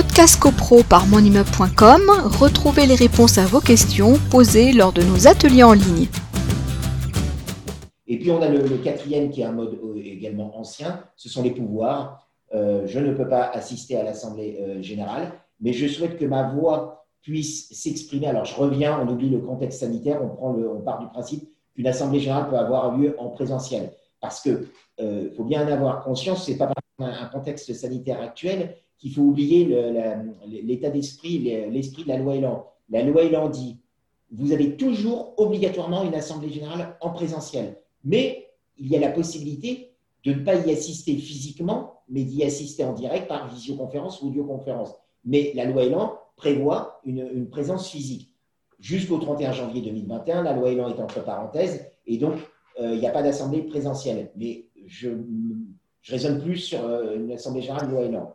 Podcast CoPro par monimmeuble.com, retrouvez les réponses à vos questions posées lors de nos ateliers en ligne. Et puis on a le, quatrième qui est un mode euh, également ancien, ce sont les pouvoirs. Euh, je ne peux pas assister à l'Assemblée euh, générale, mais je souhaite que ma voix puisse s'exprimer. Alors je reviens, on oublie le contexte sanitaire, on, prend on part du principe qu'une Assemblée générale peut avoir lieu en présentiel. Parce qu'il faut bien en avoir conscience, ce n'est pas un contexte sanitaire actuel, qu'il faut oublier l'état d'esprit, l'esprit de la loi Elan. La loi Elan dit, vous avez toujours obligatoirement une assemblée générale en présentiel, mais il y a la possibilité de ne pas y assister physiquement, mais d'y assister en direct par visioconférence ou audioconférence. Mais la loi Elan prévoit une, présence physique. Jusqu'au 31 janvier 2021, la loi Elan est entre parenthèses, et donc euh, il n'y a pas d'assemblée présentielle. Mais je, raisonne plus sur euh, une assemblée générale loi Elan.